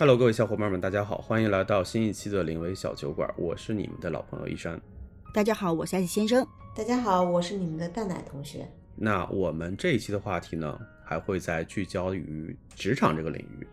Hello，各位小伙伴们，大家好，欢迎来到新一期的临危小酒馆，我是你们的老朋友一山。大家好，我是艾先生。大家好，我是你们的蛋奶同学。那我们这一期的话题呢，还会在聚焦于职场这个领域，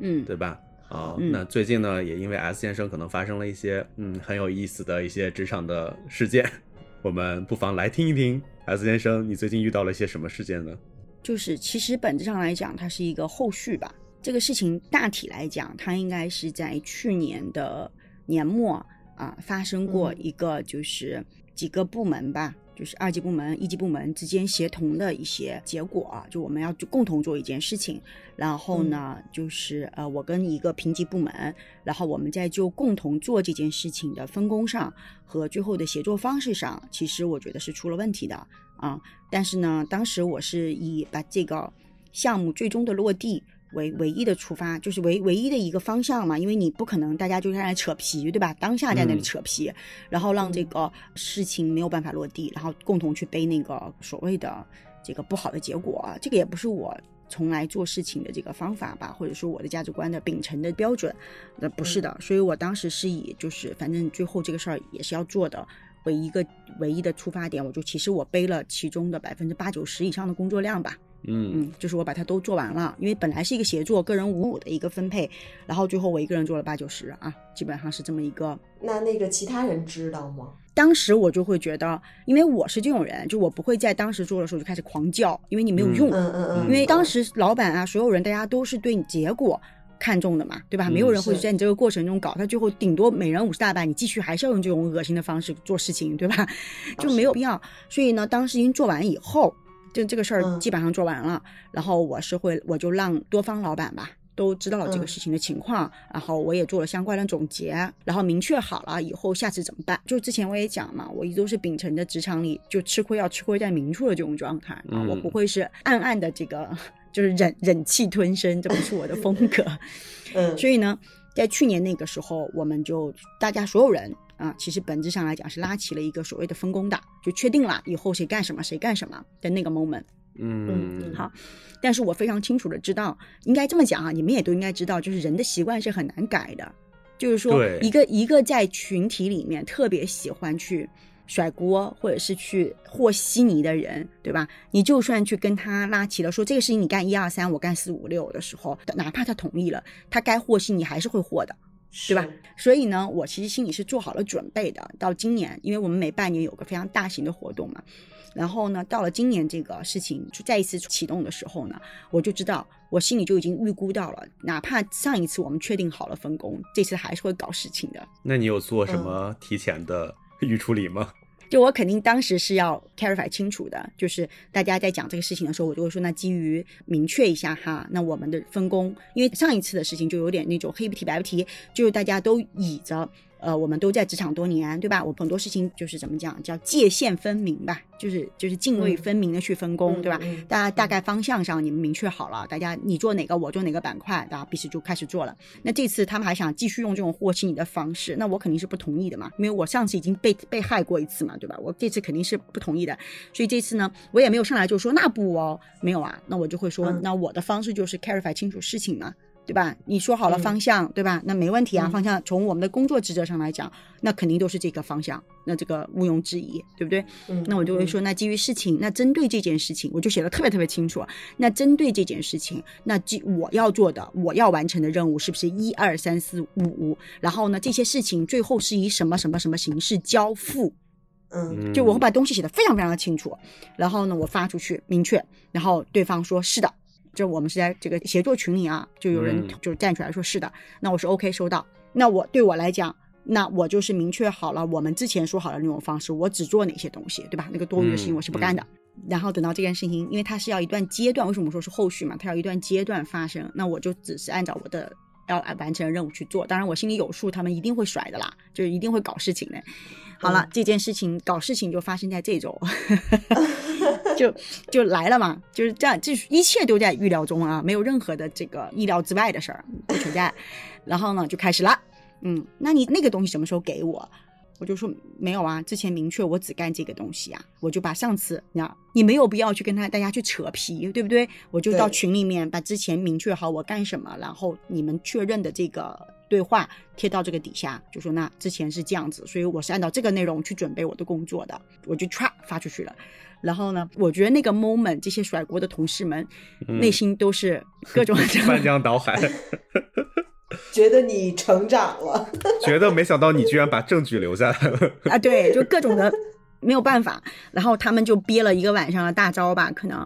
嗯，对吧？啊、嗯那最近呢，也因为 S 先生可能发生了一些嗯很有意思的一些职场的事件，我们不妨来听一听 S 先生你最近遇到了一些什么事件呢？就是其实本质上来讲，它是一个后续吧。这个事情大体来讲，它应该是在去年的年末啊发生过嗯一个，就是几个部门吧，就是二级部门、一级部门之间协同的一些结果啊，就我们要共同做一件事情。然后呢，就是呃，我跟一个评级部门，然后我们在就共同做这件事情的分工上和最后的协作方式上，其实我觉得是出了问题的啊。但是呢，当时我是以把这个项目最终的落地为唯一的出发，就是唯唯一的一个方向嘛，因为你不可能大家就在那里扯皮，对吧？当下在那里嗯扯皮，然后让这个事情没有办法落地，然后共同去背那个所谓的这个不好的结果，这个也不是我。从来做事情的这个方法吧，或者说我的价值观的秉承的标准，那不是的。所以我当时是以就是反正最后这个事儿也是要做的，为一个唯一的出发点，我就其实我背了其中的百分之八九十以上的工作量吧，嗯嗯，就是我把它都做完了，因为本来是一个协作个人五五的一个分配，然后最后我一个人做了八九十啊，基本上是这么一个那那个其他人知道吗？当时我就会觉得，因为我是这种人，就我不会在当时做的时候就开始狂叫，因为你没有用。嗯嗯嗯，因为当时老板啊，所有人大家都是对你结果看重的嘛，对吧？嗯没有人会在你这个过程中搞，他最后顶多每人五十大板，你继续还是要用这种恶心的方式做事情，对吧？就没有必要。所以呢，当时已经做完以后，就这个事儿嗯基本上做完了，然后我是会我就让多方老板吧。都知道了这个嗯事情的情况，然后我也做了相关的总结，然后明确好了以后下次怎么办。就之前我也讲嘛，我一直都是秉承着职场里就吃亏要吃亏在明处的这种状态我不会是暗暗的这个就是忍忍气吞声，这不是我的风格。嗯，所以呢，在去年那个时候，我们就大家所有人啊，其实本质上来讲是拉起了一个所谓的分工的，就确定了以后谁干什么谁干什么的那个 moment。嗯，好，但是我非常清楚的知道，应该这么讲啊，你们也都应该知道，就是人的习惯是很难改的，就是说对一个一个在群体里面特别喜欢去。甩锅或者是去和稀泥的人，对吧？你就算去跟他拉齐了，说这个事情你干一二三，我干四五六的时候，哪怕他同意了，他该和稀泥还是会和的。对吧所以呢，我其实心里是做好了准备的。到今年，因为我们每半年有个非常大型的活动嘛，然后呢，到了今年这个事情就再一次启动的时候呢，我就知道，我心里就已经预估到了，哪怕上一次我们确定好了分工，这次还是会搞事情的。那你有做什么提前的预处理吗？就我肯定当时是要 clarify 清楚的，就是大家在讲这个事情的时候，我就会说，那基于明确一下哈，那我们的分工，因为上一次的事情就有点那种黑不提白不提，就是大家都倚着。呃，我们都在职场多年，对吧？我很多事情就是怎么讲，叫界限分明吧，就是就是泾渭分明的去分工，对吧？大家大概方向上你们明确好了，大家你做哪个，我做哪个板块，大家彼此就开始做了。那这次他们还想继续用这种和稀泥的方式，那我肯定是不同意的嘛，因为我上次已经被被害过一次嘛，对吧？我这次肯定是不同意的，所以这次呢，我也没有上来就说那不哦，没有啊，那我就会说，嗯那我的方式就是 clarify 清楚事情嘛。对吧？你说好了嗯方向，对吧？那没问题啊。嗯方向从我们的工作职责上来讲，那肯定都是这个方向，那这个毋庸置疑，对不对？嗯那我就会说，那基于事情，那针对这件事情，我就写的特别特别清楚。那针对这件事情，那基我要做的，我要完成的任务是不是一二三四五五？然后呢，这些事情最后是以什么什么什么形式交付？嗯就我会把东西写的非常非常的清楚，然后呢，我发出去明确，然后对方说是的，这我们是在这个协作群里啊，就有人嗯就站出来说是的，那我说 OK 收到，那我对我来讲。那我就是明确好了，我们之前说好的那种方式，我只做哪些东西，对吧？那个多余的事情嗯我是不干的。然后等到这件事情，因为它是要一段阶段，为什么说是后续嘛？它要一段阶段发生，那我就只是按照我的要完成任务去做。当然我心里有数，他们一定会甩的啦，就是一定会搞事情的。好了，这件事情搞事情就发生在这周，就就来了嘛，就是这样，这一切都在预料中啊，没有任何的这个意料之外的事儿不存在。然后呢，就开始了，嗯，那你那个东西什么时候给我？我就说没有啊，之前明确我只干这个东西啊，我就把上次那你没有必要去跟他大家去扯皮，对不对？我就到群里面把之前明确好我干什么，然后你们确认的这个对话贴到这个底下，就说那之前是这样子，所以我是按照这个内容去准备我的工作的，我就歘发出去了。然后呢，我觉得那个 moment，这些甩锅的同事们、嗯内心都是各种 翻江倒海，觉得你成长了，觉得没想到你居然把证据留下来了。啊，对，就各种的没有办法，然后他们就憋了一个晚上的大招吧，可能，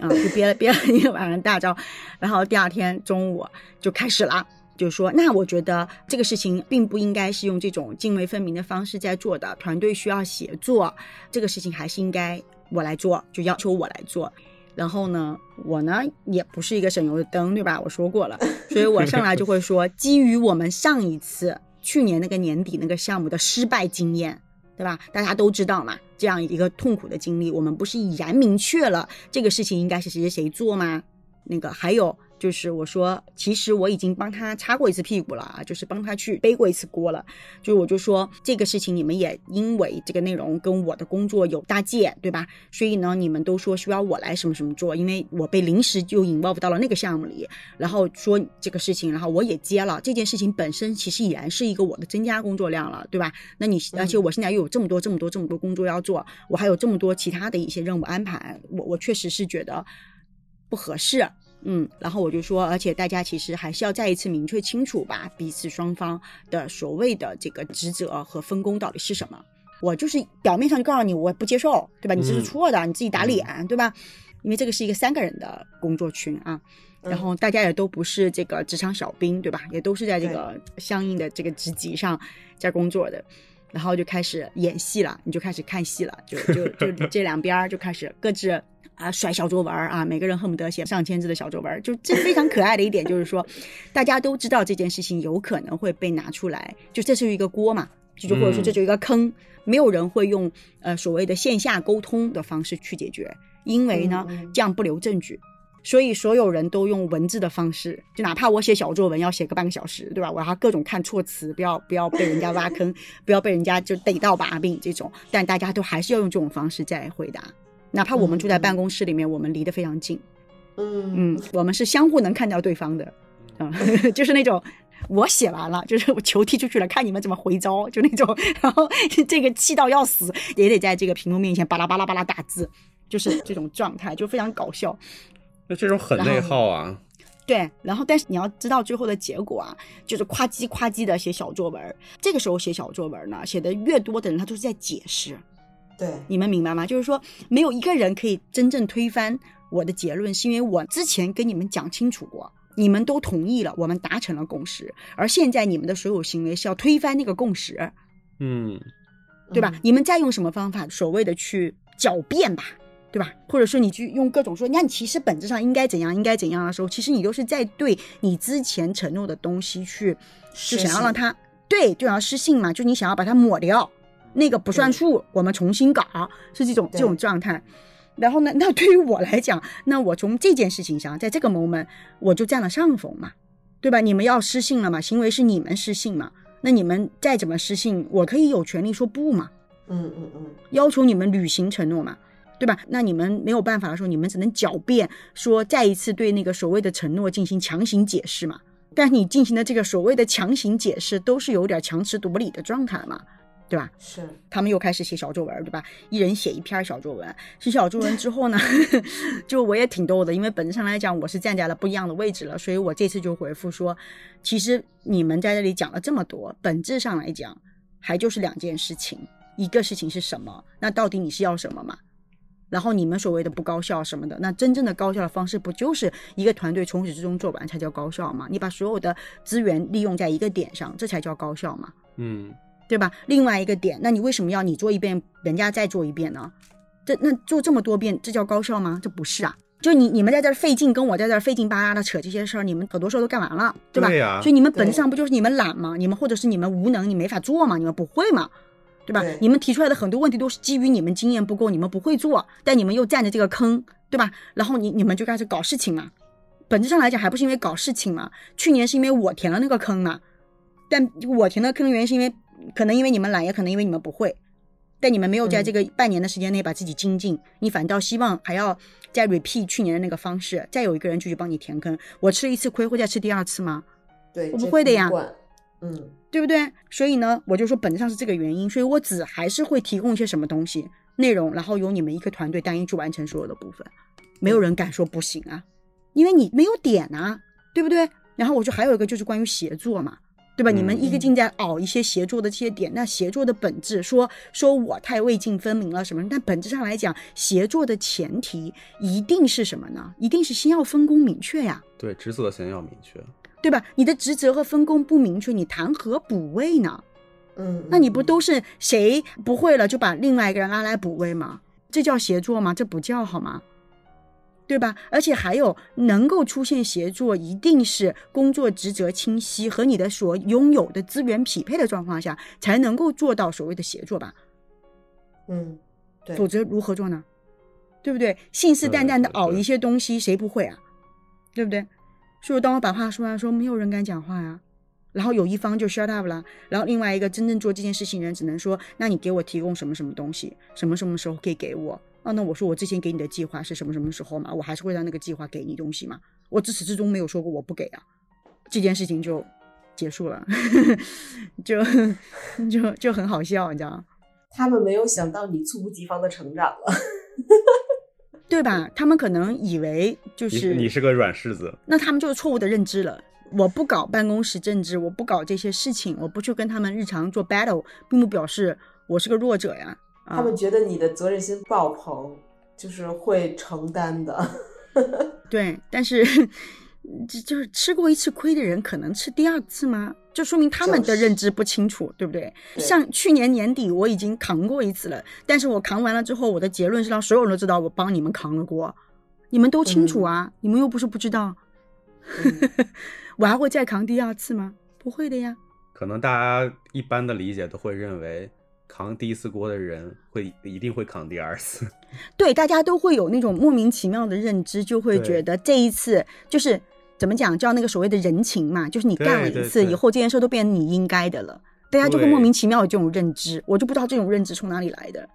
啊、就憋了憋了一个晚上的大招，然后第二天中午就开始了。就说，那我觉得这个事情并不应该是用这种泾渭分明的方式在做的，团队需要协作，这个事情还是应该我来做，就要求我来做。然后呢，我呢也不是一个省油的灯，对吧？我说过了，所以我上来就会说，基于我们上一次去年那个年底那个项目的失败经验，对吧？大家都知道嘛，这样一个痛苦的经历，我们不是已然明确了这个事情应该是谁谁谁做吗？那个还有就是我说，其实我已经帮他擦过一次屁股了啊，就是帮他去背过一次锅了。就我就说这个事情，你们也因为这个内容跟我的工作有搭界，对吧？所以呢，你们都说需要我来什么什么做，因为我被临时就 involve 到了那个项目里，然后说这个事情，然后我也接了这件事情本身，其实已然是一个我的增加工作量了，对吧？那你而且我现在又有这么多这么多这么多工作要做，我还有这么多其他的一些任务安排，我我确实是觉得不合适。嗯，然后我就说，而且大家其实还是要再一次明确清楚吧，彼此双方的所谓的这个职责和分工到底是什么。我就是表面上就告诉你我不接受，对吧？你这是嗯错的，你自己打脸，对吧？因为这个是一个三个人的工作群啊，嗯然后大家也都不是这个职场小兵，对吧？也都是在这个相应的这个职级上在工作的，然后就开始演戏了，你就开始看戏了，就就就这两边儿就开始各自啊甩小作文儿啊，每个人恨不得写上千字的小作文儿，就这非常可爱的一点就是说，大家都知道这件事情有可能会被拿出来，就这是一个锅嘛，就就或者说这就一个坑，没有人会用呃所谓的线下沟通的方式去解决，因为呢这样不留证据。所以所有人都用文字的方式，就哪怕我写小作文要写个半个小时，对吧？我要各种看措辞，不要不要被人家挖坑，不要被人家就逮到把柄这种。但大家都还是要用这种方式在回答，哪怕我们住在办公室里面，我们离得非常近，嗯嗯，我们是相互能看到对方的，啊、就是那种。我写完了，就是我球踢出去了，看你们怎么回招，就那种，然后这个气到要死，也得在这个屏幕面前巴拉巴拉巴拉打字，就是这种状态，就非常搞笑。那这种很内耗啊。对，然后但是你要知道最后的结果啊，就是夸叽夸叽的写小作文。这个时候写小作文呢，写的越多的人，他都是在解释。对，你们明白吗？就是说，没有一个人可以真正推翻我的结论，是因为我之前跟你们讲清楚过，你们都同意了，我们达成了共识，而现在你们的所有行为是要推翻那个共识，嗯，对吧？嗯你们再用什么方法，所谓的去狡辩吧，对吧？或者说你去用各种说，那你其实本质上应该怎样，应该怎样的时候，其实你都是在对你之前承诺的东西去，就想要让信它对，就想要失信嘛，就你想要把它抹掉，那个不算数，我们重新搞，是这种这种状态。然后呢，那对于我来讲，那我从这件事情上，在这个 moment 我就占了上风嘛，对吧？你们要失信了嘛，行为是你们失信嘛，那你们再怎么失信，我可以有权利说不嘛，嗯嗯嗯，要求你们履行承诺嘛，对吧？那你们没有办法的时候，你们只能狡辩说再一次对那个所谓的承诺进行强行解释嘛。但你进行的这个所谓的强行解释，都是有点强词夺理的状态嘛，对吧？是，他们又开始写小作文，对吧？一人写一篇小作文。写小作文之后呢，就我也挺逗的，因为本质上来讲，我是站在了不一样的位置了，所以我这次就回复说，其实你们在这里讲了这么多，本质上来讲，还就是两件事情，一个事情是什么？那到底你是要什么嘛？然后你们所谓的不高效什么的，那真正的高效的方式，不就是一个团队从始至终做完才叫高效吗？你把所有的资源利用在一个点上，这才叫高效嘛？嗯，对吧？另外一个点，那你为什么要你做一遍，人家再做一遍呢？这那做这么多遍，这叫高效吗？这不是啊！就你你们在这儿费劲，跟我在这儿费劲巴拉的扯这些事儿，你们很多事儿都干完了，对吧？对呀所以你们本质上不就是你们懒吗？你们或者是你们无能，你没法做吗？你们不会吗？对吧？对你们提出来的很多问题都是基于你们经验不够，你们不会做，但你们又占着这个坑，对吧？然后你你们就开始搞事情嘛。本质上来讲，还不是因为搞事情嘛？去年是因为我填了那个坑嘛，但我填的坑的原因是因为可能因为你们懒，也可能因为你们不会，但你们没有在嗯这个半年的时间内把自己精进，你反倒希望还要再 repeat 去年的那个方式，再有一个人继续帮你填坑。我吃一次亏会再吃第二次吗？对，我不会的呀。嗯对不对？所以呢，我就说本质上是这个原因，所以我只还是会提供一些什么东西内容，然后由你们一个团队单一去完成所有的部分，没有人敢说不行啊，因为你没有点啊，对不对？然后我就还有一个就是关于协作嘛。对吧？你们一个嗯劲在熬一些协作的这些点，那协作的本质说说我太未尽分明了什么？但本质上来讲，协作的前提一定是什么呢？一定是先要分工明确呀。对，职责先要明确。对吧？你的职责和分工不明确，你谈何补位呢？嗯，那你不嗯都是谁不会了就把另外一个人拉来补位吗？这叫协作吗？这不叫好吗？对吧？而且还有能够出现协作，一定是工作职责清晰和你的所拥有的资源匹配的状况下，才能够做到所谓的协作吧？嗯，对，否则如何做呢？对不对？信誓旦旦的熬一些东西，谁不会啊？对不对？所以当我把话说完，说没有人敢讲话呀，然后有一方就 shut up 了，然后另外一个真正做这件事情的人只能说，那你给我提供什么什么东西，什么什么时候可以给我？啊，那我说我之前给你的计划是什么什么时候嘛？我还是会让那个计划给你东西嘛？我自始至终没有说过我不给啊，这件事情就结束了，就就就很好笑，你知道吗？他们没有想到你猝不及防的成长了。对吧？他们可能以为就你是你是个软柿子，那他们就是错误的认知了。我不搞办公室政治，我不搞这些事情，我不去跟他们日常做 battle，并不表示我是个弱者呀。啊他们觉得你的责任心爆棚，就是会承担的。对，但是这就是吃过一次亏的人，可能吃第二次吗？就说明他们的认知不清楚，对不对？对像去年年底我已经扛过一次了，但是我扛完了之后，我的结论是让所有人都知道我帮你们扛了锅，你们都清楚啊，你们又不是不知道，嗯 我还会再扛第二次吗？不会的呀。可能大家一般的理解都会认为，扛第一次锅的人会一定会扛第二次。对，大家都会有那种莫名其妙的认知，就会觉得这一次就是怎么讲，叫那个所谓的人情嘛，就是你干了一次以后，这件事都变成你应该的了，大家就会莫名其妙有这种认知，我就不知道这种认知从哪里来的。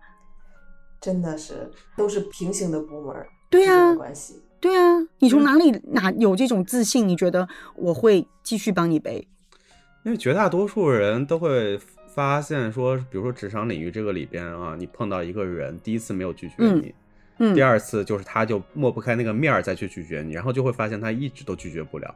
真的是都是平行的部门对之间的啊，关系。对啊，你从嗯哪里哪有这种自信？你觉得我会继续帮你背？因为绝大多数人都会发现说，比如说职场领域这个里边啊，你碰到一个人，第一次没有拒绝嗯你，嗯第，二次就是他就抹不开那个面儿再去拒绝你，然后就会发现他一直都拒绝不了，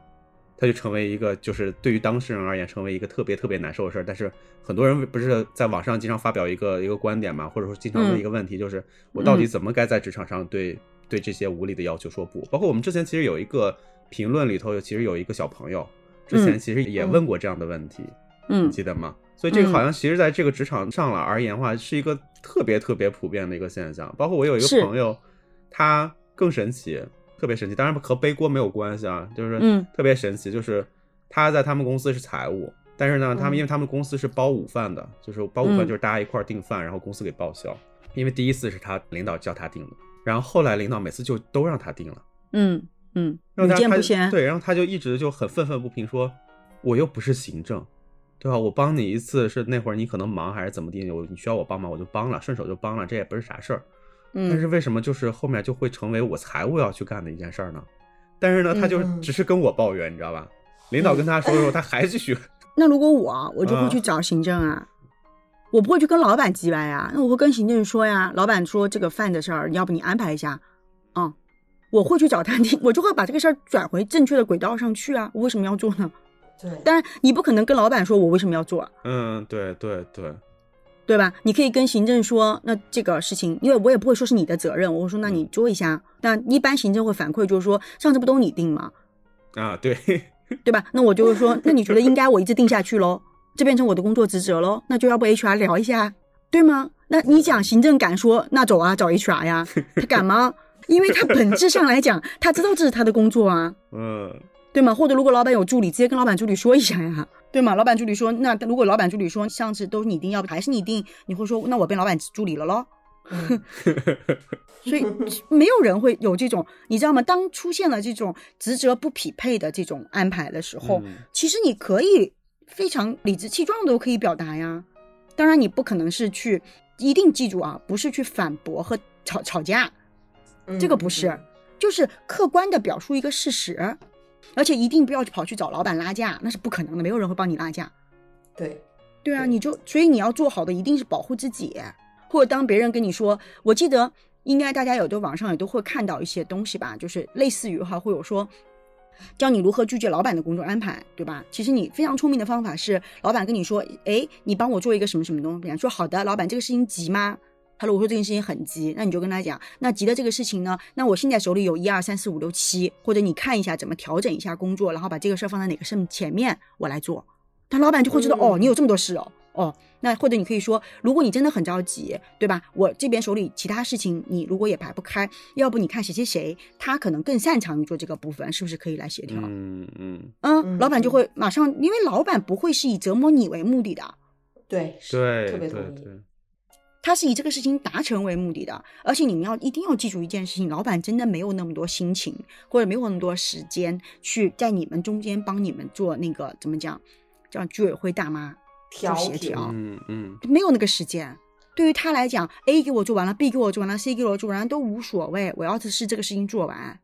他就成为一个就是对于当事人而言成为一个特别特别难受的事儿。但是很多人不是在网上经常发表一个一个观点嘛，或者说经常问嗯一个问题，就是我到底嗯怎么该在职场上对对这些无理的要求说不？包括我们之前其实有一个评论里头有其实有一个小朋友之前嗯其实也嗯问过这样的问题。嗯你记得吗？所以这个嗯好像其实在这个职场上了而言的话，是一个特别特别普遍的一个现象。包括我有一个朋友，他更神奇，特别神奇。当然和背锅没有关系啊，就是嗯特别神奇，就是他在他们公司是财务，但是呢，他们嗯因为他们公司是包午饭的，就是包午饭嗯就是大家一块儿订饭，然后公司给报销。因为第一次是他领导叫他订的，然后后来领导每次就都让他订了。嗯嗯，屡然后他。对，然后他就一直就很愤愤不平说，我又不是行政，对吧？我帮你一次是那会儿你可能忙还是怎么地，我你需要我帮忙我就帮了，顺手就帮了，这也不是啥事儿。但是嗯为什么就是后面就会成为我财务要去干的一件事儿呢？但是呢，他就嗯嗯只是跟我抱怨，你知道吧？领导跟他说的时候，他还继续。那如果我，我就会啊去找行政啊，我不会去跟老板叽歪呀，那我会跟行政说呀，老板说这个饭的事儿，要不你安排一下，啊、我会去找他听，我就会把这个事儿转回正确的轨道上去啊，我为什么要做呢？对，当然，你不可能跟老板说我为什么要做，嗯，对对对，对吧？你可以跟行政说，那这个事情，因为我也不会说是你的责任，我会说那你做一下。那一般行政会反馈就是说，上次不都你定吗？啊对，对吧？那我就是说，那你觉得应该我一直定下去喽？这变成我的工作职责喽？那就要不 HR 聊一下，对吗？那你讲行政敢说，那走啊，找 HR 呀，他敢吗？因为他本质上来讲，他知道这是他的工作啊，嗯对吗？或者如果老板有助理，直接跟老板助理说一下呀，对吗？老板助理说，那如果老板助理说上次都是你定，要不还是你定，你会说那我变老板助理了喽？嗯 所以没有人会有这种，你知道吗？当出现了这种职责不匹配的这种安排的时候，嗯其实你可以非常理直气壮的都可以表达呀。当然，你不可能是去，一定记住啊，不是去反驳和吵吵架，这个不是，嗯就是客观的表述一个事实，而且一定不要去跑去找老板拉架，那是不可能的，没有人会帮你拉架。对，对啊，对你就所以你要做好的一定是保护自己，或者当别人跟你说，我记得应该大家有的网上也都会看到一些东西吧，就是类似于哈会有说。教你如何拒绝老板的工作安排，对吧？其实你非常聪明的方法是，老板跟你说，哎，你帮我做一个什么什么东西，说好的，老板这个事情急吗？他如果说这件事情很急，那你就跟他讲，那急的这个事情呢，那我现在手里有一二三四五六七，或者你看一下怎么调整一下工作，然后把这个事儿放在哪个事前面，我来做。他老板就会知道，嗯哦，你有这么多事哦，哦，那或者你可以说，如果你真的很着急，对吧？我这边手里其他事情你如果也排不开，要不你看谁谁谁，他可能更擅长于做这个部分，是不是可以来协调？嗯嗯，嗯，嗯老板就会马上，因为老板不会是以折磨你为目的的，对，是对对特别同意。对，他是以这个事情达成为目的的。而且你们要一定要记住一件事情，老板真的没有那么多心情，或者没有那么多时间去在你们中间帮你们做那个怎么讲，叫居委会大妈调协调，嗯嗯没有那个时间。对于他来讲，A 给我做完了，B 给我做完了，C 给我做完了都无所谓，我要的是这个事情做完。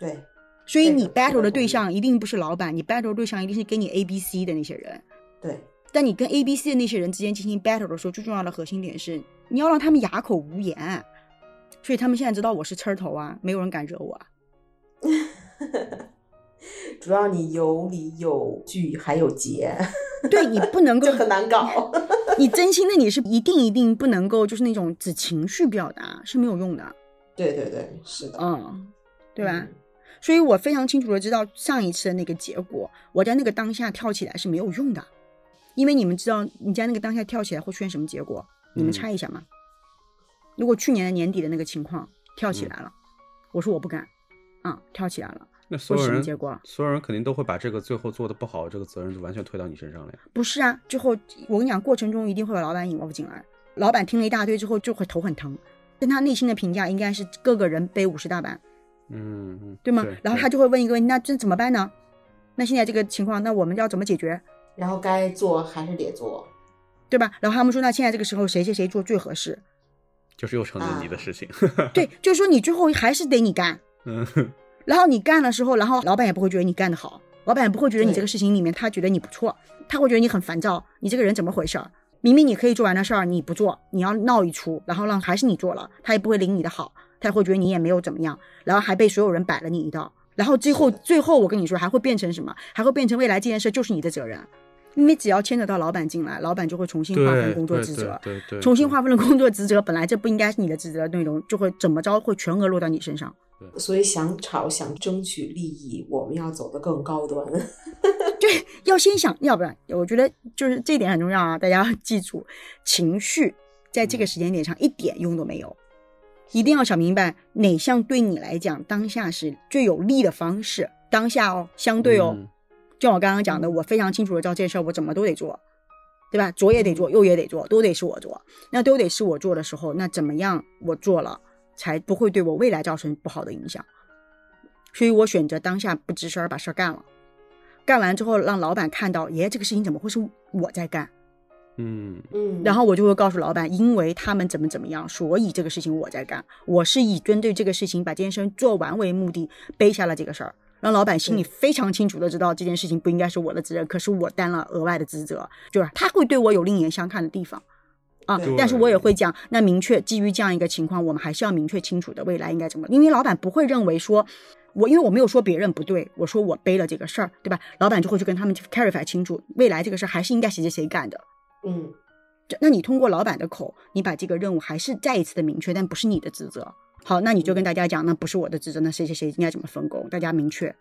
对，所以你 battle 的对象一定不是老板，你 battle 对象一定是给你 A、B、C 的那些人。对，但你跟 A、B、C 的那些人之间进行 battle 的时候，最重要的核心点是你要让他们哑口无言。所以他们现在知道我是刺儿头啊，没有人敢惹我啊。主要你有理有据还有节，对你不能 够就，很难搞。你真心的你是一定一定不能够，就是那种只情绪表达是没有用的，对对对，是的，嗯，对吧？嗯所以我非常清楚的知道上一次的那个结果，我在那个当下跳起来是没有用的，因为你们知道你在那个当下跳起来会出现什么结果？你们嗯猜一下嘛？如果去年的年底的那个情况跳起来了，我说我不敢，啊、跳起来了，那所有人结果？所有人肯定都会把这个最后做的不好这个责任就完全推到你身上了呀。不是啊，最后我跟你讲，过程中一定会把老板引入进来，老板听了一大堆之后就会头很疼，但他内心的评价应该是各个人背五十大板，嗯嗯，对吗？然后他就就会问一个问题，那这怎么办呢？那现在这个情况，那我们要怎么解决？然后该做还是得做，对吧？然后他们说，那现在这个时候谁谁谁做最合适？就是又成了你的啊事情。对，就是说你最后还是得你干，嗯 然后你干的时候，然后老板也不会觉得你干得好，老板也不会觉得你这个事情里面他觉得你不错，他会觉得你很烦躁，你这个人怎么回事儿？明明你可以做完的事儿你不做，你要闹一出，然后让还是你做了，他也不会领你的好，他也会觉得你也没有怎么样，然后还被所有人摆了你一道，然后最后最后我跟你说还会变成什么？还会变成未来这件事就是你的责任，因为只要牵扯到老板进来，老板就会重新划分工作职责，对对，对重新划分了工作职责，本来这不应该是你的职责内容，就会怎么着会全额落到你身上。所以想吵想争取利益，我们要走得更高端。对，要先想，要不然我觉得就是这一点很重要啊，大家要记住，情绪在这个时间点上一点用都没有，一定要想明白哪项对你来讲当下是最有利的方式。当下哦，相对哦，像我刚刚讲的，我非常清楚的知道这件事儿我怎么都得做，对吧？左也得做，右也得做，都得是我做。那都得是我做的时候，那怎么样我做了才不会对我未来造成不好的影响？所以我选择当下不吱声儿把事儿干了，干完之后让老板看到，耶，这个事情怎么会是我在干？嗯嗯，然后我就会告诉老板，因为他们怎么怎么样，所以这个事情我在干。我是以针对这个事情把这件事做完为目的，背下了这个事儿，让老板心里非常清楚的知道这件事情不应该是我的责任，可是我担了额外的职责，就是他会对我有另眼相看的地方。啊，但是我也会讲，那明确基于这样一个情况，我们还是要明确清楚的未来应该怎么，因为老板不会认为说，我因为我没有说别人不对，我说我背了这个事儿，对吧？老板就会去跟他们 clarify 清楚，未来这个事儿还是应该谁谁谁干的。嗯，这那你通过老板的口，你把这个任务还是再一次的明确，但不是你的职责。好，那你就跟大家讲，那不是我的职责，那谁谁谁应该怎么分工，大家明确。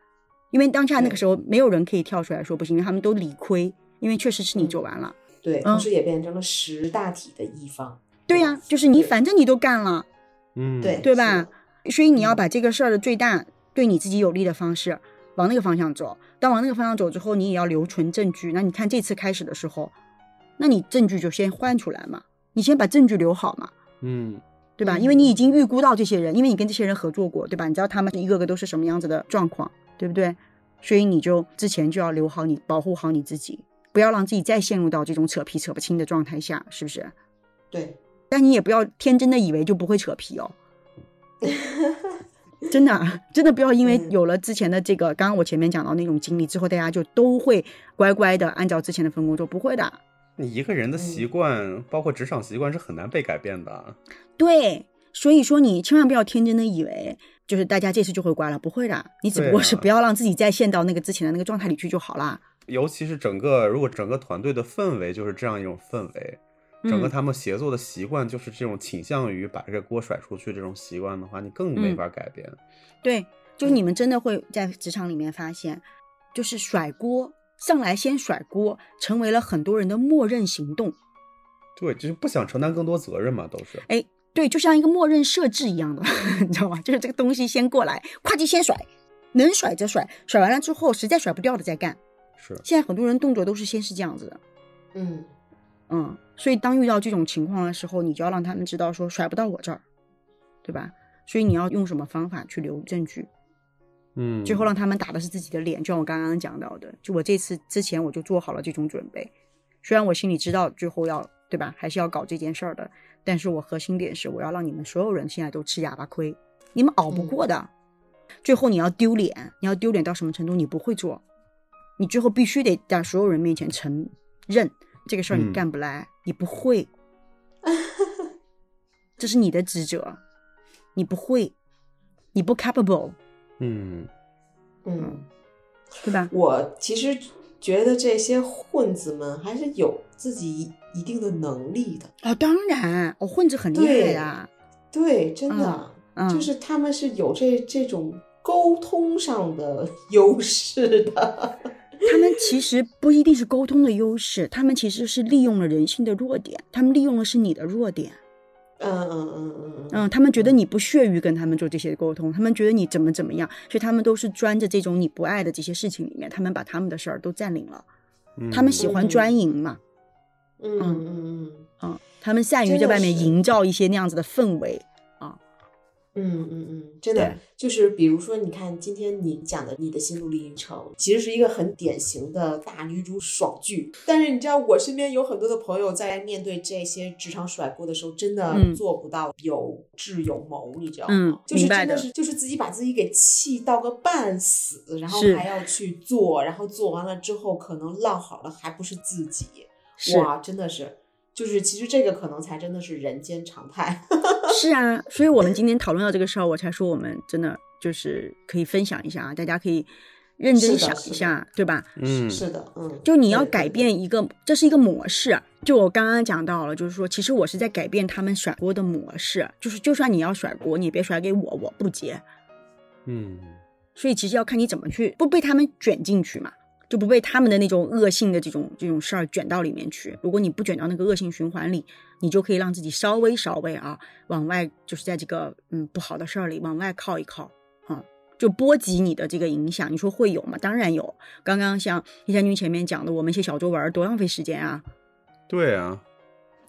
因为当下那个时候没有人可以跳出来说不行，因为他们都理亏，因为确实是你做完了。对，嗯同时也变成了识大体的一方。对呀、就是你反正你都干了，嗯，对对吧？所以你要嗯把这个事儿的最大对你自己有利的方式往那个方向走。当往那个方向走之后，你也要留存证据。那你看这次开始的时候，那你证据就先换出来嘛，你先把证据留好嘛。嗯对吧？嗯因为你已经预估到这些人，因为你跟这些人合作过，对吧？你知道他们一个个都是什么样子的状况，对不对？所以你就之前就要留好你，保护好你自己，不要让自己再陷入到这种扯皮扯不清的状态下，是不是？对，但你也不要天真的以为就不会扯皮哦。真的啊，真的不要因为嗯有了之前的这个，刚刚我前面讲到那种经历之后，大家就都会乖乖的按照之前的分工做，不会的。你一个人的习惯，包括职场习惯是很难被改变的。对，所以说你千万不要天真的以为，就是大家这次就会乖了，不会的。你只不过是不要让自己再陷到那个之前的那个状态里去就好啦。尤其是整个如果整个团队的氛围就是这样一种氛围，整个嗯他们协作的习惯就是这种倾向于把这个锅甩出去这种习惯的话，你更没嗯法改变。对，就是你们真的会在职场里面发现，就是甩锅上来先甩锅，成为了很多人的默认行动。对，就是不想承担更多责任嘛，都是。哎，对，就像一个默认设置一样的，你知道吗？就是这个东西先过来，会计先甩，能甩则甩，甩完了之后实在甩不掉的再干。是，现在很多人动作都是先是这样子的，嗯嗯，所以当遇到这种情况的时候，你就要让他们知道说甩不到我这儿，对吧？所以你要用什么方法去留证据，嗯，最后让他们打的是自己的脸，就像我刚刚讲到的，就我这次之前我就做好了这种准备，虽然我心里知道最后要对吧，还是要搞这件事儿的，但是我核心点是我要让你们所有人现在都吃哑巴亏，你们熬不过的，最后你要丢脸，你要丢脸到什么程度？你不会做，你最后必须得在所有人面前承认这个事儿你嗯。干不来，你不会，这是你的职责，你不会，你不 capable，嗯，嗯，对吧？我其实觉得这些混子们还是有自己一定的能力的。哦，当然，我、混子很厉害对的，对，真的，嗯就是他们是有这这种沟通上的优势的。他们其实不一定是沟通的优势，他们其实是利用了人性的弱点，他们利用的是你的弱点。嗯嗯嗯嗯嗯嗯，他们觉得你不屑于跟他们做这些沟通，他们觉得你怎么怎么样，所以他们都是钻着这种你不爱的这些事情里面，他们把他们的事儿都占领了。嗯他们喜欢嗯专营嘛，嗯嗯嗯嗯、他们善于在外面营造一些那样子的氛围。嗯嗯嗯，真的就是，比如说，你看今天你讲的你的心路历程，其实是一个很典型的大女主爽剧。但是你知道，我身边有很多的朋友在面对这些职场甩锅的时候，真的嗯做不到有智有谋，你知道吗？嗯就是真的是就是自己把自己给气到个半死，然后还要去做，然后做完了之后可能落好了还不是自己，是哇，真的是。就是其实这个可能才真的是人间常态。是啊，所以我们今天讨论到这个事儿，我才说我们真的就是可以分享一下啊，大家可以认真想一下，对吧？嗯是的，嗯，就你要改变一个，这是一个模式。就我刚刚讲到了，就是说，其实我是在改变他们甩锅的模式。就是，就算你要甩锅，你也别甩给我，我不接。嗯所以其实要看你怎么去不被他们卷进去嘛，就不被他们的那种恶性的这种这种事儿卷到里面去。如果你不卷到那个恶性循环里，你就可以让自己稍微稍微啊往外，就是在这个嗯不好的事儿里往外靠一靠啊，就波及你的这个影响。你说会有吗？当然有。刚刚像叶将军前面讲的，我们写小作文多浪费时间啊！对啊，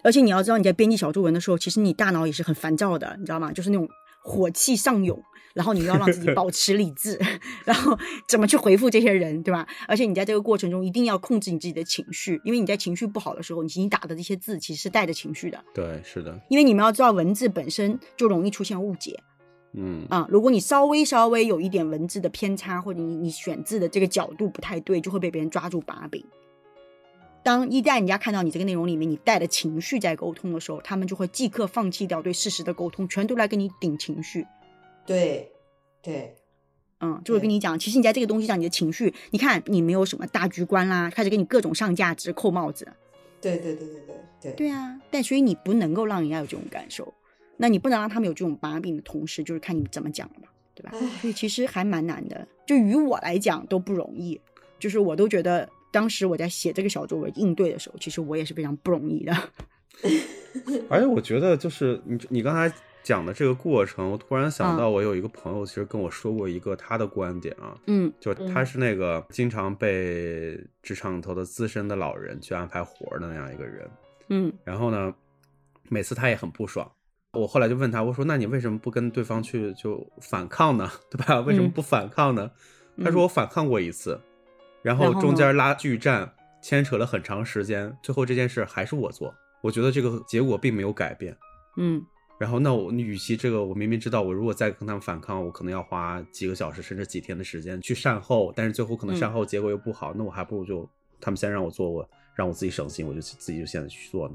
而且你要知道，你在编辑小作文的时候，其实你大脑也是很烦躁的，你知道吗？就是那种火气上涌，然后你要让自己 保持理智，然后怎么去回复这些人，对吧？而且你在这个过程中一定要控制你自己的情绪，因为你在情绪不好的时候，你你打的这些字其实是带着情绪的。对，是的，因为你们要知道，文字本身就容易出现误解嗯啊。如果你稍微稍微有一点文字的偏差，或者你你选字的这个角度不太对，就会被别人抓住把柄。当一旦人家看到你这个内容里面你带的情绪在沟通的时候，他们就会即刻放弃掉对事实的沟通，全都来跟你顶情绪。对，对，嗯，就会跟你讲，其实你在这个东西上，你的情绪，你看你没有什么大局观啦，开始给你各种上价值、扣帽子。对，对，对，对，对，对，对啊，但所以你不能够让人家有这种感受，那你不能让他们有这种把柄的同时，就是看你怎么讲了嘛，对吧？唉所以其实还蛮难的，就于我来讲都不容易，就是我都觉得当时我在写这个小作文应对的时候，其实我也是非常不容易的。而且我觉得就是你你刚才讲的这个过程，我突然想嗯到，我有一个朋友其实跟我说过一个他的观点啊，嗯就他是那个经常被职场里头的资深的老人去安排活儿的那样一个人，嗯然后呢，每次他也很不爽。我后来就问他，我说：“那你为什么不跟对方去就反抗呢？对吧？为什么不反抗呢？”他说：“我反抗过一次，然后中间拉锯战，牵扯了很长时间，最后这件事还是我做，我觉得这个结果并没有改变。嗯然后，那我你与其这个，我明明知道我如果再跟他们反抗，我可能要花几个小时甚至几天的时间去善后，但是最后可能嗯善后结果又不好，那我还不如就他们先让我做，我让我自己省心，我就自己就现在去做呢。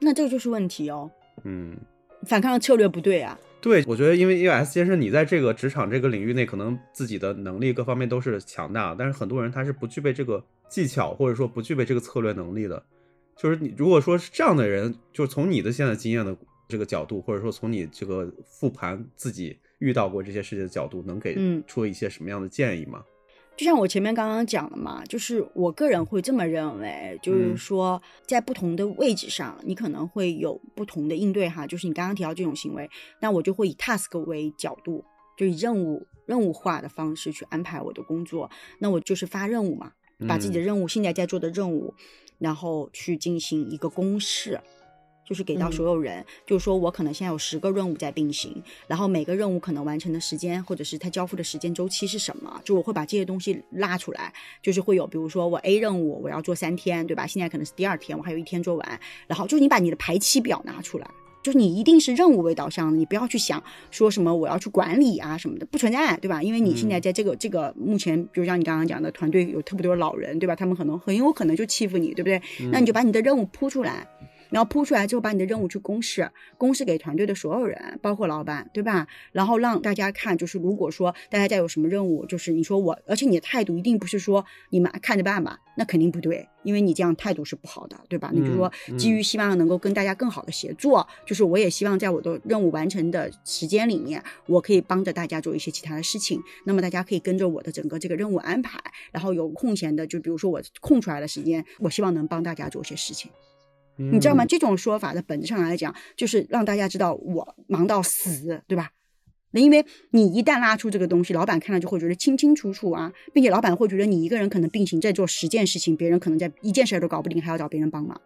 那这个就是问题哦，嗯，反抗的策略不对啊。对，我觉得因为因为 S 先生你在这个职场这个领域内，可能自己的能力各方面都是强大，但是很多人他是不具备这个技巧，或者说不具备这个策略能力的。就是你如果说是这样的人，就是从你的现在经验的这个角度，或者说从你这个复盘自己遇到过这些事情的角度，能给出一些什么样的建议吗？就像我前面刚刚讲的嘛，就是我个人会这么认为，就是嗯说在不同的位置上，你可能会有不同的应对哈。就是你刚刚提到这种行为，那我就会以 task 为角度，就以任务任务化的方式去安排我的工作。那我就是发任务嘛，把自己的嗯任务现在在做的任务，然后去进行一个公示。就是给到嗯所有人，就是说我可能现在有十个任务在并行，然后每个任务可能完成的时间，或者是它交付的时间周期是什么，就我会把这些东西拉出来，就是会有，比如说我 A 任务我要做三天，对吧？现在可能是第二天，我还有一天做完，然后就是你把你的排期表拿出来。就是你一定是任务为导向的，你不要去想说什么我要去管理啊什么的，不存在，对吧？因为你现在在这个、这个目前，比如像你刚刚讲的，团队有特别多老人，对吧？他们可能很有可能就欺负你，对不对？那你就把你的任务铺出来，然后铺出来之后，把你的任务去公示，公示给团队的所有人，包括老板，对吧？然后让大家看，就是如果说大家再有什么任务，就是你说我，而且你的态度一定不是说你们看着办吧，那肯定不对，因为你这样态度是不好的，对吧？你就说嗯基于希望能够跟大家更好的协作，就是我也希望在我的任务完成的时间里面，我可以帮着大家做一些其他的事情，那么大家可以跟着我的整个这个任务安排，然后有空闲的，就比如说我空出来的时间，我希望能帮大家做一些事情。你知道吗？嗯这种说法的本质上来讲，就是让大家知道我忙到死，对吧？那因为你一旦拉出这个东西，老板看了就会觉得清清楚楚啊，并且老板会觉得你一个人可能并行在做十件事情，别人可能在一件事儿都搞不定，还要找别人帮忙，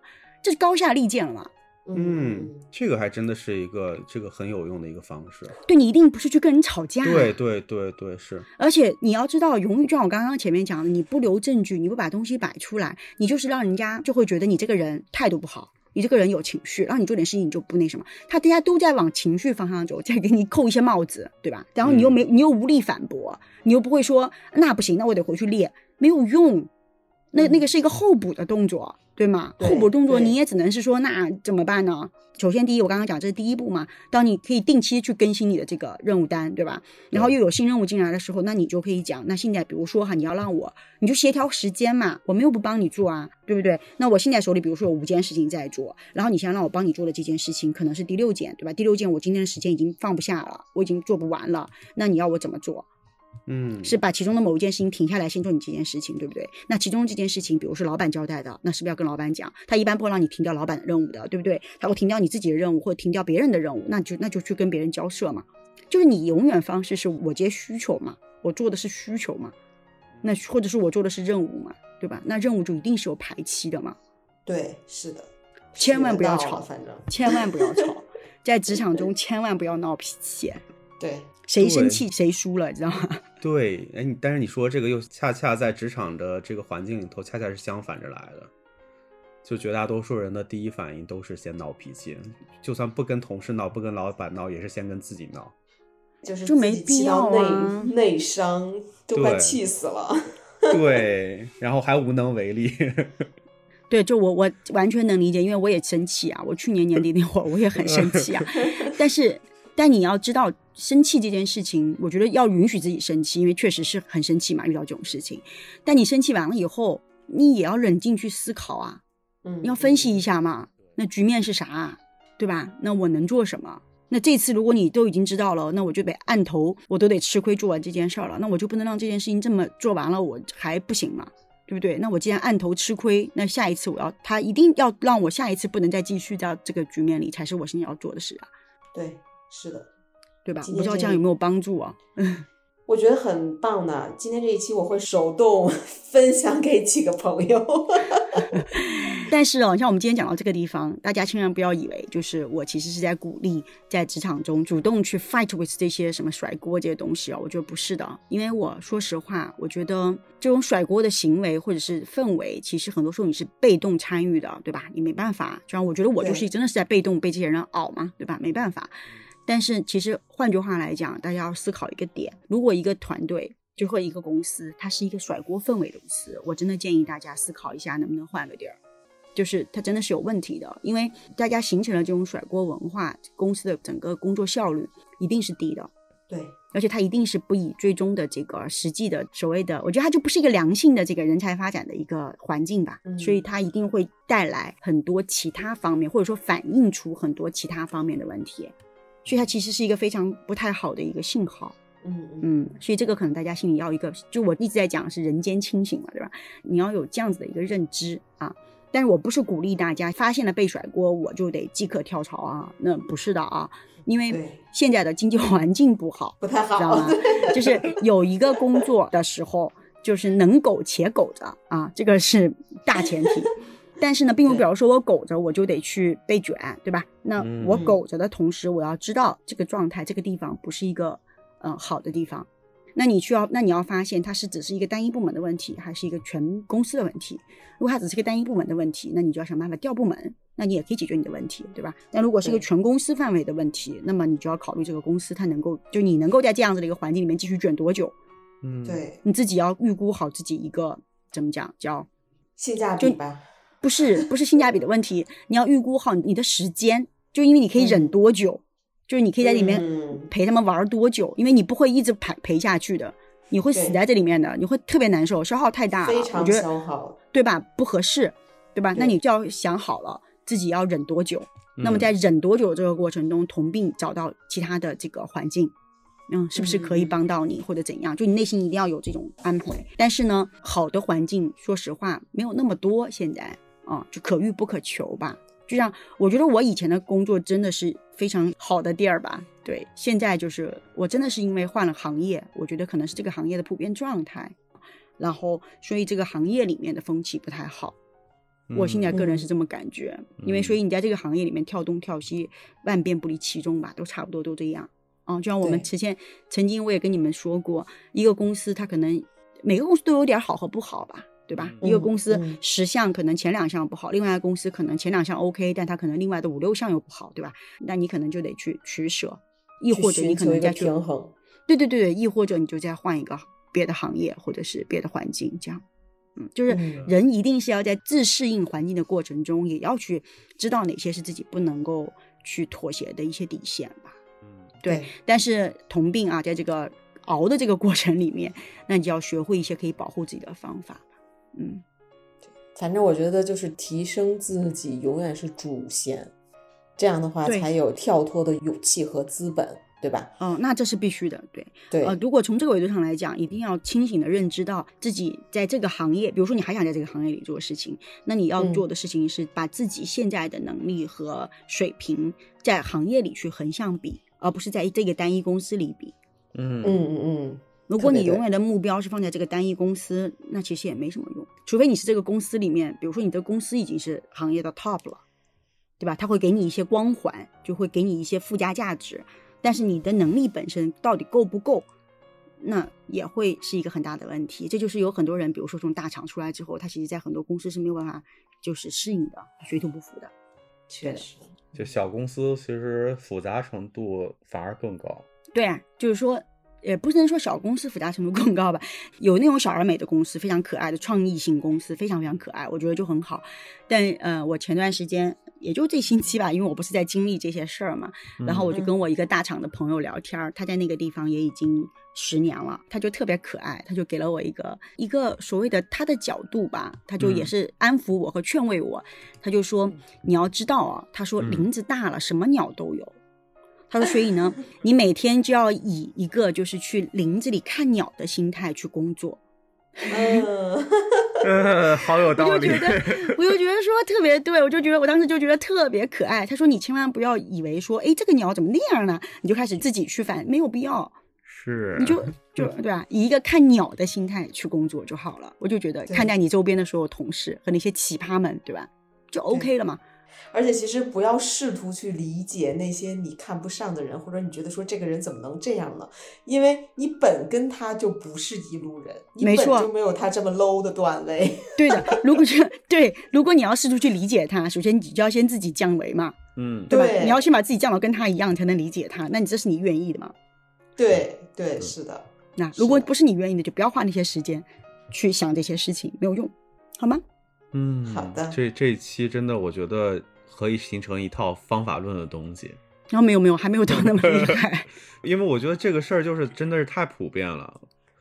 这是高下立见了嘛？嗯，这个还真的是一个这个很有用的一个方式。对你一定不是去跟人吵架，对对对对，是，而且你要知道，永远就像我刚刚前面讲的，你不留证据，你不把东西摆出来，你就是让人家就会觉得你这个人态度不好，你这个人有情绪，让你做点事情你就不那什么。他大家都在往情绪方向走，再给你扣一些帽子，对吧？然后你又没，你又无力反驳，你又不会说那不行，那我得回去练，没有用。那那个是一个候补的动作，对吗？对候补动作你也只能是说，那怎么办呢？首先，第一，我刚刚讲这是第一步嘛。当你可以定期去更新你的这个任务单，对吧？然后又有新任务进来的时候，那你就可以讲，那现在比如说哈，你要让我，你就协调时间嘛，我们又不帮你做啊，对不对？那我现在手里比如说有五件事情在做，然后你想让我帮你做的这件事情可能是第六件，对吧？第六件我今天的时间已经放不下了，我已经做不完了，那你要我怎么做？嗯，是把其中的某一件事情停下来，先做你这件事情，对不对？那其中这件事情，比如说老板交代的，那是不是要跟老板讲？他一般不会让你停掉老板的任务的，对不对？他会停掉你自己的任务，或者停掉别人的任务，那就那就去跟别人交涉嘛。就是你永远方式是我接需求嘛，我做的是需求嘛，那或者是我做的是任务嘛，对吧？那任务就一定是有排期的嘛，对，是的，千万不要吵反正千万不要吵，在职场中千万不要闹脾气，对，谁生气谁输了，你知道吗？对，哎，你但是你说这个又恰恰在职场的这个环境里头，恰恰是相反着来的。就绝大多数人的第一反应都是先闹脾气，就算不跟同事闹，不跟老板闹，也是先跟自己闹。就是就没必要啊内内伤，都快气死了。对，然后还无能为力。对，就我我完全能理解，因为我也生气啊，我去年年底那会儿我也很生气啊，但是但你要知道，生气这件事情，我觉得要允许自己生气，因为确实是很生气嘛，遇到这种事情。但你生气完了以后，你也要冷静去思考啊，嗯，你要分析一下嘛，那局面是啥，对吧？那我能做什么？那这次如果你都已经知道了，那我就得按头，我都得吃亏做完这件事儿了，那我就不能让这件事情这么做完了我还不行嘛，对不对？那我既然按头吃亏，那下一次我要他一定要让我下一次不能再继续到这个局面里，才是我现在要做的事啊，对，是的，对吧？不知道这样有没有帮助啊？我觉得很棒的。今天这一期我会手动 分享给几个朋友。但是哦，像我们今天讲到这个地方，大家千万不要以为就是我其实是在鼓励在职场中主动去 fight with 这些什么甩锅这些东西哦，我觉得不是的，因为我说实话，我觉得这种甩锅的行为或者是氛围，其实很多时候你是被动参与的，对吧？你没办法，就像我觉得我就是真的是在被动被这些人熬嘛，对吧？没办法。但是其实换句话来讲，大家要思考一个点：如果一个团队就和一个公司，它是一个甩锅氛围的公司，我真的建议大家思考一下，能不能换个地儿。就是它真的是有问题的，因为大家形成了这种甩锅文化，公司的整个工作效率一定是低的。对，而且它一定是不以最终的这个实际的所谓的，我觉得它就不是一个良性的这个人才发展的一个环境吧。所以它一定会带来很多其他方面，或者说反映出很多其他方面的问题。所以它其实是一个非常不太好的一个信号。嗯嗯，所以这个可能大家心里要一个，就我一直在讲是人间清醒嘛，对吧？你要有这样子的一个认知啊。但是我不是鼓励大家发现了被甩锅我就得即刻跳槽啊，那不是的啊，因为现在的经济环境不好，不太好，知道吗？就是有一个工作的时候，就是能苟且苟着啊，这个是大前提。但是呢，并不表示说我苟着我就得去被卷，对吧？那我苟着的同时，我要知道这个状态、这个地方不是一个嗯好的地方。那你需要，那你要发现它是只是一个单一部门的问题，还是一个全公司的问题？如果它只是一个单一部门的问题，那你就要想办法调部门，那你也可以解决你的问题，对吧？但如果是一个全公司范围的问题，那么你就要考虑这个公司它能够，就你能够在这样子的一个环境里面继续卷多久？嗯，对，你自己要预估好自己一个怎么讲叫性价比吧？不是，不是性价比的问题，你要预估好你的时间，就因为你可以忍多久。就是你可以在里面陪他们玩多久，因为你不会一直陪陪下去的，你会死在这里面的，你会特别难受，消耗太大了，我觉得，对吧？不合适，对吧？那你就要想好了自己要忍多久，那么在忍多久这个过程中，同病找到其他的这个环境，嗯，是不是可以帮到你或者怎样？就你内心一定要有这种安排。但是呢，好的环境，说实话没有那么多，现在啊，就可遇不可求吧。就像我觉得我以前的工作真的是非常好的地儿吧，对，现在就是我真的是因为换了行业，我觉得可能是这个行业的普遍状态，然后所以这个行业里面的风气不太好，我现在个人是这么感觉，因为所以你在这个行业里面跳东跳西，万变不离其宗吧，都差不多都这样，啊，就像我们之前曾经我也跟你们说过，一个公司它可能每个公司都有点好和不好吧。对吧？一个公司十项可能前两项不好，另外一个公司可能前两项 OK，但它可能另外的五六项又不好，对吧？那你可能就得去取舍，亦或者你可能再去平衡。对对对对，亦或者你就再换一个别的行业或者是别的环境，这样。嗯，就是人一定是要在自适应环境的过程中，也要去知道哪些是自己不能够去妥协的一些底线吧。嗯，对。但是同病啊，在这个熬的这个过程里面，那你就要学会一些可以保护自己的方法。嗯，反正我觉得就是提升自己永远是主线，这样的话才有跳脱的勇气和资本，对吧？嗯，那这是必须的，对对。呃，如果从这个维度上来讲，一定要清醒的认知到自己在这个行业，比如说你还想在这个行业里做事情，那你要做的事情是把自己现在的能力和水平在行业里去横向比，而不是在这个单一公司里比。嗯嗯嗯嗯。如果你永远的目标是放在这个单一公司，那其实也没什么用。除非你是这个公司里面，比如说你的公司已经是行业的 top 了，对吧？它会给你一些光环，就会给你一些附加价值。但是你的能力本身到底够不够，那也会是一个很大的问题。这就是有很多人，比如说从大厂出来之后，他其实在很多公司是没有办法就是适应的，水土不服的。确实，就小公司其实复杂程度反而更高。对啊，就是说。也不能说小公司复杂程度更高吧，有那种小而美的公司，非常可爱的创意型公司，非常非常可爱，我觉得就很好。但呃，我前段时间也就这星期吧，因为我不是在经历这些事儿嘛，然后我就跟我一个大厂的朋友聊天，他在那个地方也已经十年了，他就特别可爱，他就给了我一个一个所谓的他的角度吧，他就也是安抚我和劝慰我，他就说你要知道啊，他说林子大了，什么鸟都有。他说：“所以呢，你每天就要以一个就是去林子里看鸟的心态去工作。”嗯，好有道理。我就觉得，我就觉得说特别对，我就觉得我当时就觉得特别可爱。他说：“你千万不要以为说，哎，这个鸟怎么那样呢？你就开始自己去反，没有必要。是，你就 就对吧？以一个看鸟的心态去工作就好了。我就觉得看待你周边的所有同事和那些奇葩们，对吧？就 OK 了嘛。而且其实不要试图去理解那些你看不上的人，或者你觉得说这个人怎么能这样呢？因为你本跟他就不是一路人，你没错就没有他这么 low 的段位。对的，如果是对，如果你要试图去理解他，首先你就要先自己降维嘛，嗯，对吧？对你要先把自己降到跟他一样，才能理解他。那你这是你愿意的吗？对对，是的，那如果不是你愿意的，就不要花那些时间去想这些事情，没有用，好吗？嗯，好的这这一期真的，我觉得可以形成一套方法论的东西，然后没有没有，还没有到那么厉 害。因为我觉得这个事儿就是真的是太普遍了，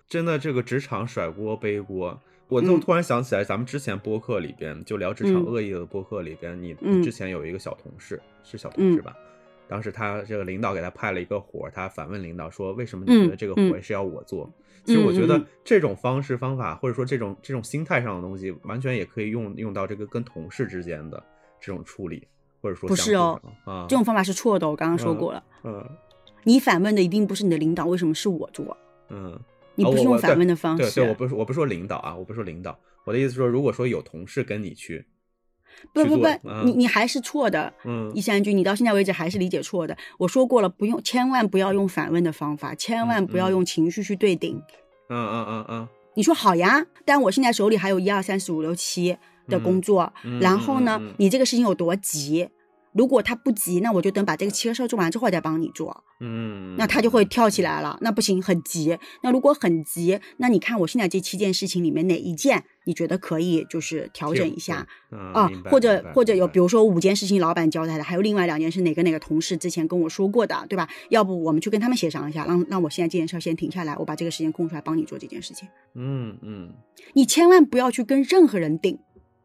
真的这个职场甩锅背锅。我就嗯突然想起来，咱们之前播客里边就聊职场嗯恶意的播客里边，你之前有一个小同事是小同事吧？当时他这个领导给他派了一个活儿，他反问领导说：“为什么你觉得这个活是要我做？”其实我觉得这种方式方法，或者说这种这种心态上的东西，完全也可以用用到这个跟同事之间的这种处理，或者说不是哦啊，这种方法是错的，我刚刚说过了。嗯你反问的一定不是你的领导，为什么是我做？嗯，你不是用反问的方对对，我。不是我不是说领导啊，我不是说领导，我的意思是说，如果说有同事跟你去，去不不不你你还是错的。嗯一山君，你到现在为止还是理解错的。我说过了，不用，千万不要用反问的方法，千万不要嗯用情绪去对顶。嗯嗯嗯嗯你说好呀，但我现在手里还有一二三四五六七的工作，嗯然后呢，你这个事情有多急？如果他不急，那我就等把这个七个事儿做完之后再帮你做。嗯，那他就会跳起来了。那不行，很急。那如果很急，那你看我现在这七件事情里面哪一件你觉得可以就是调整一下啊啊？或者或者有比如如说五件事情老板交代的，还有另外两件是哪个哪个同事之前跟我说过的，对吧？要不我们去跟他们协商一下，让让我现在这件事儿先停下来，我把这个时间空出来帮你做这件事情。嗯嗯你千万不要去跟任何人顶，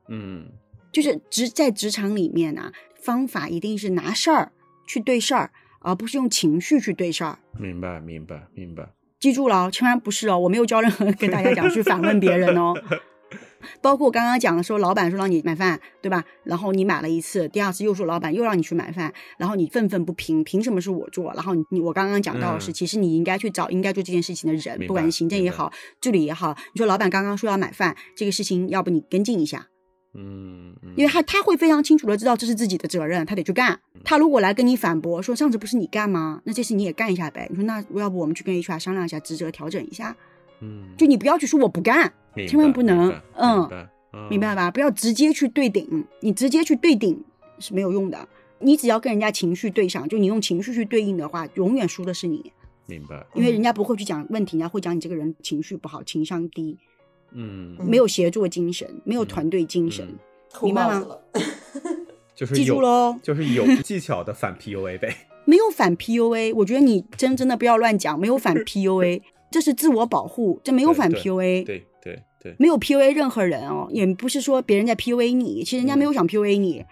嗯就是职在职场里面啊，方法一定是拿事儿去对事儿，而不是用情绪去对事儿。明白明白明白，记住了哦，千万不是哦，我没有教任何人跟大家讲去反问别人哦。包括我刚刚讲的说，老板说让你买饭，对吧？然后你买了一次，第二次又说老板又让你去买饭，然后你愤愤不平，凭什么是我做？然后你你我刚刚讲到的是，嗯其实你应该去找应该做这件事情的人，不管是行政也好，助理也好。你说老板刚刚说要买饭，这个事情要不你跟进一下，嗯，嗯因为他他会非常清楚的知道这是自己的责任，他得去干。他如果来跟你反驳说上次不是你干吗？那这次你也干一下呗。你说那要不我们去跟 HR 商量一下，职责调整一下。嗯，就你不要去说我不干，千万不能嗯明白明白？吧？不要直接去对顶，你直接去对顶是没有用的。你只要跟人家情绪对上，就你用情绪去对应的话，永远输的是你，明白，因为人家不会去讲问题，人家会讲你这个人情绪不好，情商低，嗯，嗯没有协作精神，没有团队精神，明白吗。就是记住喽。就是有技巧的反 PUA 呗，没有反 PUA，我觉得你真真的不要乱讲，没有反 PUA，这是自我保护，这没有反 PUA。对对对，没有 PUA 任何人哦，也不是说别人在 PUA 你，其实人家没有想 PUA 你。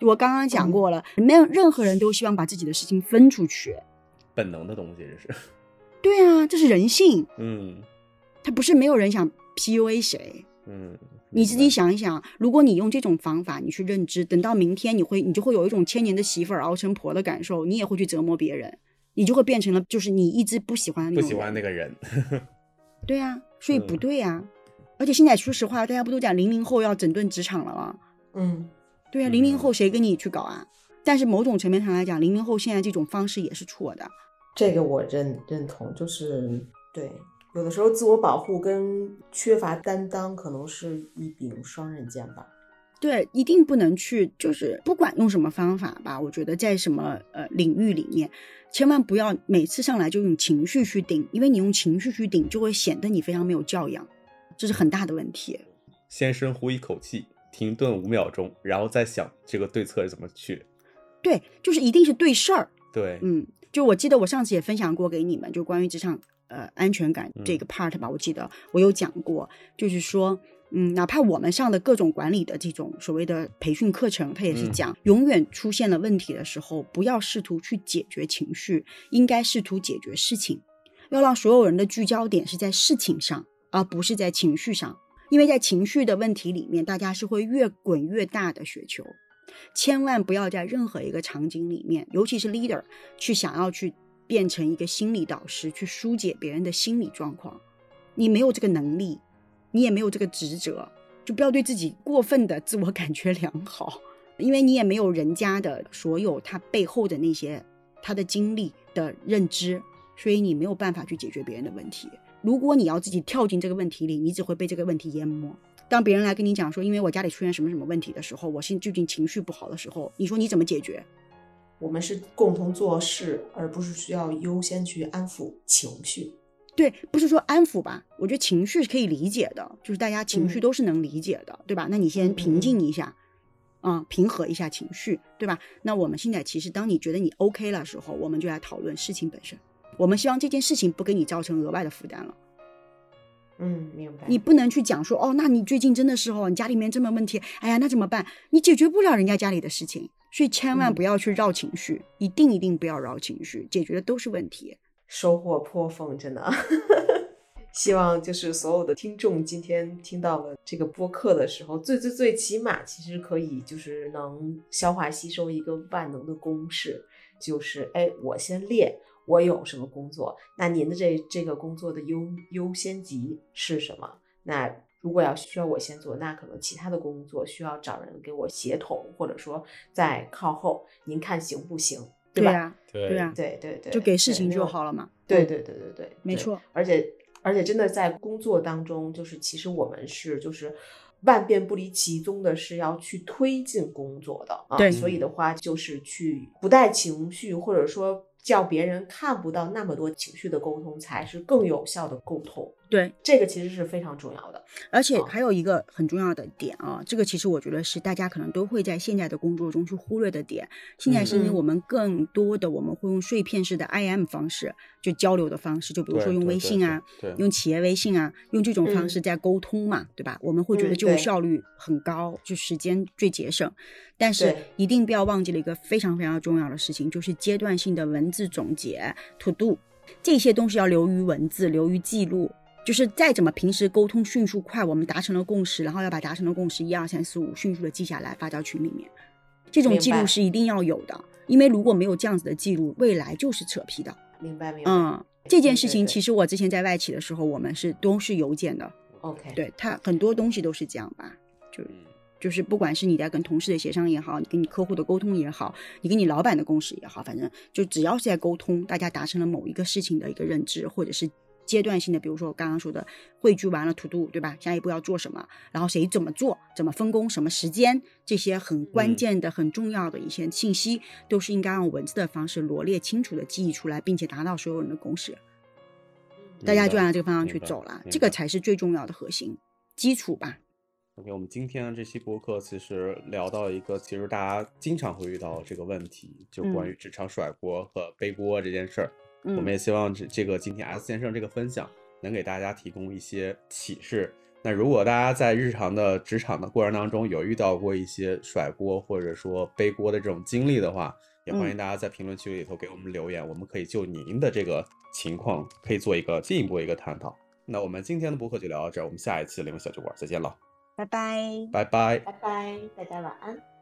我刚刚讲过了，没有任何人都希望把自己的事情分出去。本能的东西这是，对啊，这是人性，嗯他不是没有人想 PUA 谁。嗯，你自己想一想，如果你用这种方法，你去认知，等到明天你会，你就会有一种千年的媳妇儿熬成婆的感受，你也会去折磨别人，你就会变成了就是你一直不喜欢的那不。喜欢那个人，对啊，所以不嗯对啊。而且现在说实话，大家不都讲零零后要整顿职场了吗？嗯，对啊，嗯零零后谁跟你去搞啊？但是某种层面上来讲，零零后现在这种方式也是错的。这个我认认同，就是对，有的时候自我保护跟缺乏担当可能是一柄双刃剑吧。对，一定不能去，就是不管用什么方法吧，我觉得在什么呃领域里面，千万不要每次上来就用情绪去顶，因为你用情绪去顶，就会显得你非常没有教养，这是很大的问题。先深呼一口气，停顿五秒钟，然后再想这个对策怎么去。对，就是一定是对事儿。对，嗯，就我记得我上次也分享过给你们，就关于职场呃安全感嗯。这个 part 吧，我记得我有讲过，就是说，嗯，哪怕我们上的各种管理的这种所谓的培训课程，它也是嗯。讲，永远出现了问题的时候，不要试图去解决情绪，应该试图解决事情，要让所有人的聚焦点是在事情上，而不是在情绪上，因为在情绪的问题里面，大家是会越滚越大的雪球。千万不要在任何一个场景里面，尤其是 leader，去想要去变成一个心理导师去疏解别人的心理状况，你没有这个能力，你也没有这个职责，就不要对自己过分的自我感觉良好，因为你也没有人家的所有他背后的那些他的经历的认知，所以你没有办法去解决别人的问题。如果你要自己跳进这个问题里，你只会被这个问题淹没。当别人来跟你讲说，因为我家里出现什么什么问题的时候，我现最近情绪不好的时候，你说你怎么解决？我们是共同做事，而不是需要优先去安抚情绪。对，不是说安抚吧？我觉得情绪是可以理解的，就是大家情绪都是能理解的，对吧？那你先平静一下，啊，平和一下情绪，对吧？那我们现在其实，当你觉得你 OK 了时候，我们就来讨论事情本身。我们希望这件事情不给你造成额外的负担了。嗯，明白。你不能去讲说，哦，那你最近真的是哦，你家里面这么问题，哎呀，那怎么办？你解决不了人家家里的事情，所以千万不要去绕情绪，一定一定不要绕情绪，解决的都是问题。收获颇丰，真的。希望就是所有的听众今天听到了这个播客的时候，最最最起码其实可以就是能消化吸收一个万能的公式，就是哎，我先练，我有什么工作，那您的这这个工作的优优先级是什么？那如果要需要我先做，那可能其他的工作需要找人给我协同，或者说在靠后，您看行不行？对吧？对呀，对对对，就给事情就好了嘛。对对对对对，没错。而且而且真的在工作当中，就是其实我们是就是万变不离其宗的，是要去推进工作的啊。对，所以的话就是去不带情绪，或者说叫别人看不到那么多情绪的沟通，才是更有效的沟通。对，这个其实是非常重要的，而且还有一个很重要的点啊，这个其实我觉得是大家可能都会在现在的工作中去忽略的点。现在是因为我们更多的我们会用碎片式的 IM 方式，就交流的方式，就比如说用微信啊，用企业微信啊，用这种方式在沟通嘛，对吧？我们会觉得这种效率很高，就时间最节省。但是一定不要忘记了一个非常非常重要的事情，就是阶段性的文字总结、To Do 这些东西要留于文字，留于记录。就是再怎么平时沟通迅速快，我们达成了共识，然后要把达成的共识一二三四五迅速的记下来发到群里面，这种记录是一定要有的，因为如果没有这样子的记录，未来就是扯皮的。明白明白。嗯，这件事情其实我之前在外企的时候，我们是都是邮件的。OK，对他很多东西都是这样吧，就是就是不管是你在跟同事的协商也好，你跟你客户的沟通也好，你跟你老板的共识也好，反正就只要是在沟通，大家达成了某一个事情的一个认知，或者是。阶段性的，比如说我刚刚说的汇聚完了 to do，对吧？下一步要做什么？然后谁怎么做？怎么分工？什么时间？这些很关键的、很重要的一些信息，都是应该用文字的方式罗列清楚的记忆出来，并且达到所有人的共识。大家就按这个方向去走了，这个才是最重要的核心基础吧。OK，我们今天这期播客其实聊到一个，其实大家经常会遇到这个问题，就关于职场甩锅和背锅这件事儿。我们也希望这这个今天 S 先生这个分享能给大家提供一些启示。那如果大家在日常的职场的过程当中有遇到过一些甩锅或者说背锅的这种经历的话，也欢迎大家在评论区里头给我们留言，我们可以就您的这个情况可以做一个进一步一个探讨。那我们今天的播客就聊到这儿，我们下一期灵魂小酒馆再见了，拜拜，拜拜，拜拜，大家晚安。